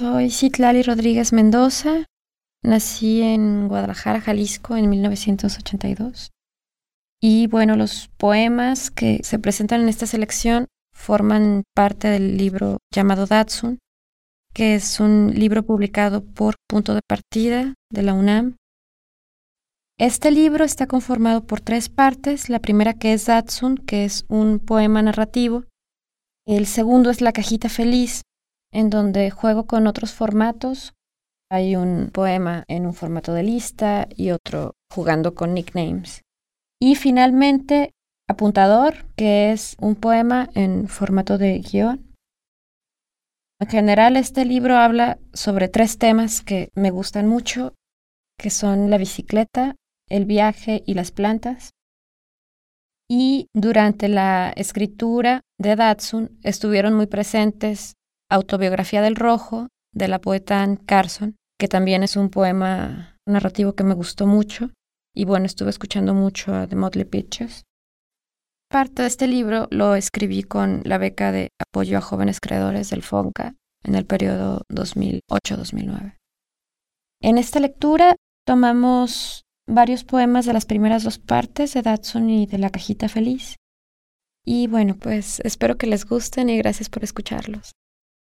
soy Citlali Rodríguez Mendoza. Nací en Guadalajara, Jalisco, en 1982. Y bueno, los poemas que se presentan en esta selección forman parte del libro llamado Datsun, que es un libro publicado por Punto de Partida de la UNAM. Este libro está conformado por tres partes. La primera que es Datsun, que es un poema narrativo. El segundo es La cajita feliz, en donde juego con otros formatos. Hay un poema en un formato de lista y otro jugando con nicknames. Y finalmente, Apuntador, que es un poema en formato de guion. En general, este libro habla sobre tres temas que me gustan mucho, que son la bicicleta, el viaje y las plantas. Y durante la escritura de Datsun estuvieron muy presentes Autobiografía del Rojo, de la poeta Anne Carson, que también es un poema narrativo que me gustó mucho. Y bueno, estuve escuchando mucho a The Motley Pictures. Parte de este libro lo escribí con la beca de apoyo a jóvenes creadores del FONCA en el periodo 2008-2009. En esta lectura tomamos varios poemas de las primeras dos partes de Datsun y de La Cajita Feliz. Y bueno, pues espero que les gusten y gracias por escucharlos.